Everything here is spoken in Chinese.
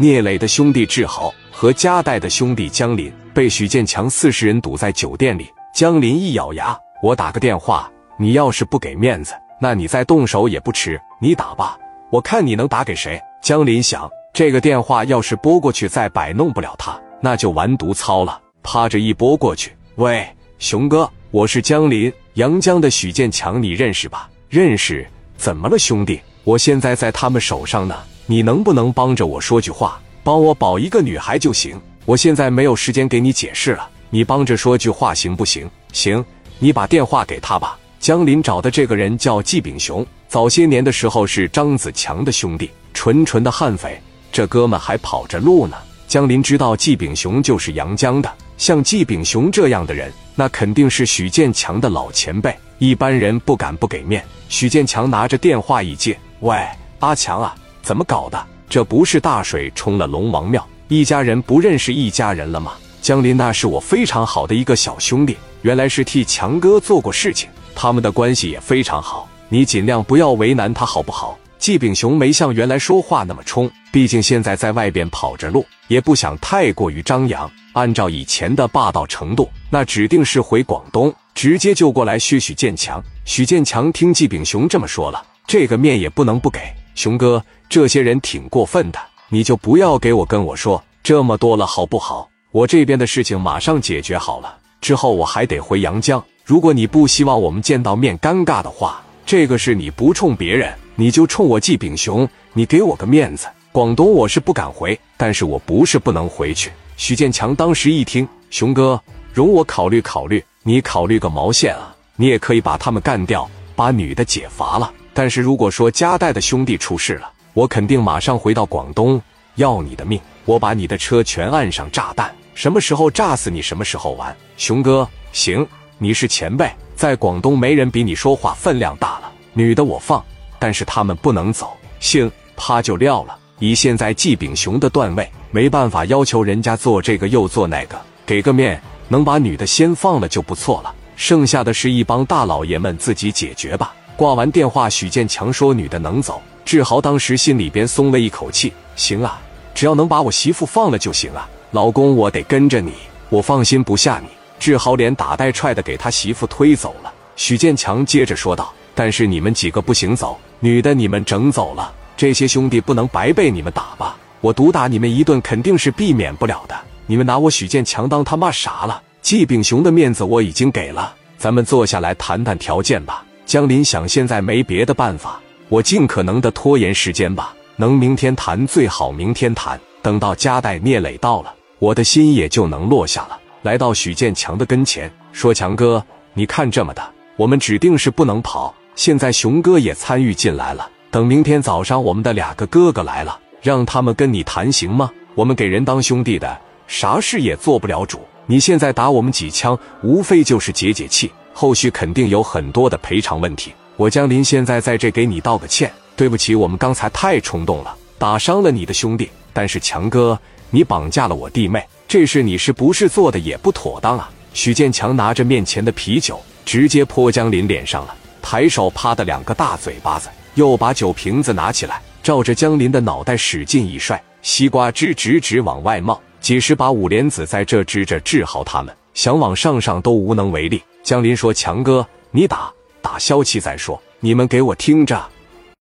聂磊的兄弟志豪和加代的兄弟江林被许建强四十人堵在酒店里。江林一咬牙：“我打个电话，你要是不给面子，那你再动手也不迟。你打吧，我看你能打给谁。”江林想，这个电话要是拨过去再摆弄不了他，那就完犊操了。趴着一拨过去：“喂，熊哥，我是江林，阳江的许建强，你认识吧？认识。怎么了，兄弟？我现在在他们手上呢。”你能不能帮着我说句话，帮我保一个女孩就行？我现在没有时间给你解释了，你帮着说句话行不行？行，你把电话给他吧。江林找的这个人叫季炳雄，早些年的时候是张子强的兄弟，纯纯的悍匪。这哥们还跑着路呢。江林知道季炳雄就是阳江的，像季炳雄这样的人，那肯定是许建强的老前辈，一般人不敢不给面。许建强拿着电话一接，喂，阿强啊。怎么搞的？这不是大水冲了龙王庙，一家人不认识一家人了吗？江林那是我非常好的一个小兄弟，原来是替强哥做过事情，他们的关系也非常好。你尽量不要为难他，好不好？季炳雄没像原来说话那么冲，毕竟现在在外边跑着路，也不想太过于张扬。按照以前的霸道程度，那指定是回广东直接就过来削许建强。许建强听季炳雄这么说了，这个面也不能不给。熊哥，这些人挺过分的，你就不要给我跟我说这么多了，好不好？我这边的事情马上解决好了，之后我还得回阳江。如果你不希望我们见到面尴尬的话，这个事你不冲别人，你就冲我季炳雄，你给我个面子。广东我是不敢回，但是我不是不能回去。许建强当时一听，熊哥，容我考虑考虑。你考虑个毛线啊！你也可以把他们干掉，把女的解罚了。但是如果说加代的兄弟出事了，我肯定马上回到广东要你的命，我把你的车全按上炸弹，什么时候炸死你什么时候完。熊哥，行，你是前辈，在广东没人比你说话分量大了。女的我放，但是他们不能走。信啪就撂了。以现在季炳雄的段位，没办法要求人家做这个又做那个，给个面，能把女的先放了就不错了。剩下的是一帮大老爷们自己解决吧。挂完电话，许建强说：“女的能走。”志豪当时心里边松了一口气：“行啊，只要能把我媳妇放了就行啊，老公，我得跟着你，我放心不下你。”志豪连打带踹的给他媳妇推走了。许建强接着说道：“但是你们几个不行走，女的你们整走了，这些兄弟不能白被你们打吧？我毒打你们一顿肯定是避免不了的。你们拿我许建强当他妈啥了？季炳雄的面子我已经给了，咱们坐下来谈谈条件吧。”江林想，现在没别的办法，我尽可能的拖延时间吧。能明天谈最好，明天谈。等到加代聂磊到了，我的心也就能落下了。来到许建强的跟前，说：“强哥，你看这么的，我们指定是不能跑。现在熊哥也参与进来了。等明天早上我们的两个哥哥来了，让他们跟你谈行吗？我们给人当兄弟的，啥事也做不了主。你现在打我们几枪，无非就是解解气。”后续肯定有很多的赔偿问题，我江林现在在这给你道个歉，对不起，我们刚才太冲动了，打伤了你的兄弟。但是强哥，你绑架了我弟妹，这事你是不是做的也不妥当啊？许建强拿着面前的啤酒，直接泼江林脸上了，抬手啪的两个大嘴巴子，又把酒瓶子拿起来，照着江林的脑袋使劲一摔，西瓜汁直直往外冒。几十把五莲子在这支着治好他们，想往上上都无能为力。江林说：“强哥，你打打消气再说。你们给我听着。”